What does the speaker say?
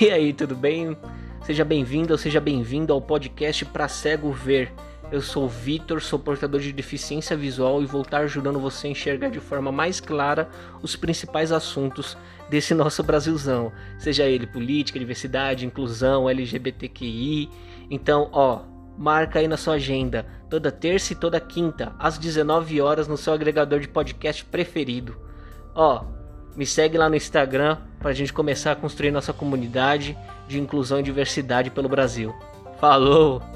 E aí, tudo bem? Seja bem-vindo ou seja bem-vindo ao podcast Pra Cego Ver. Eu sou o Vitor, sou portador de deficiência visual e vou estar ajudando você a enxergar de forma mais clara os principais assuntos desse nosso Brasilzão, seja ele política, diversidade, inclusão, LGBTQI. Então, ó, marca aí na sua agenda, toda terça e toda quinta, às 19 horas no seu agregador de podcast preferido. Ó, me segue lá no Instagram para a gente começar a construir nossa comunidade de inclusão e diversidade pelo Brasil. Falou!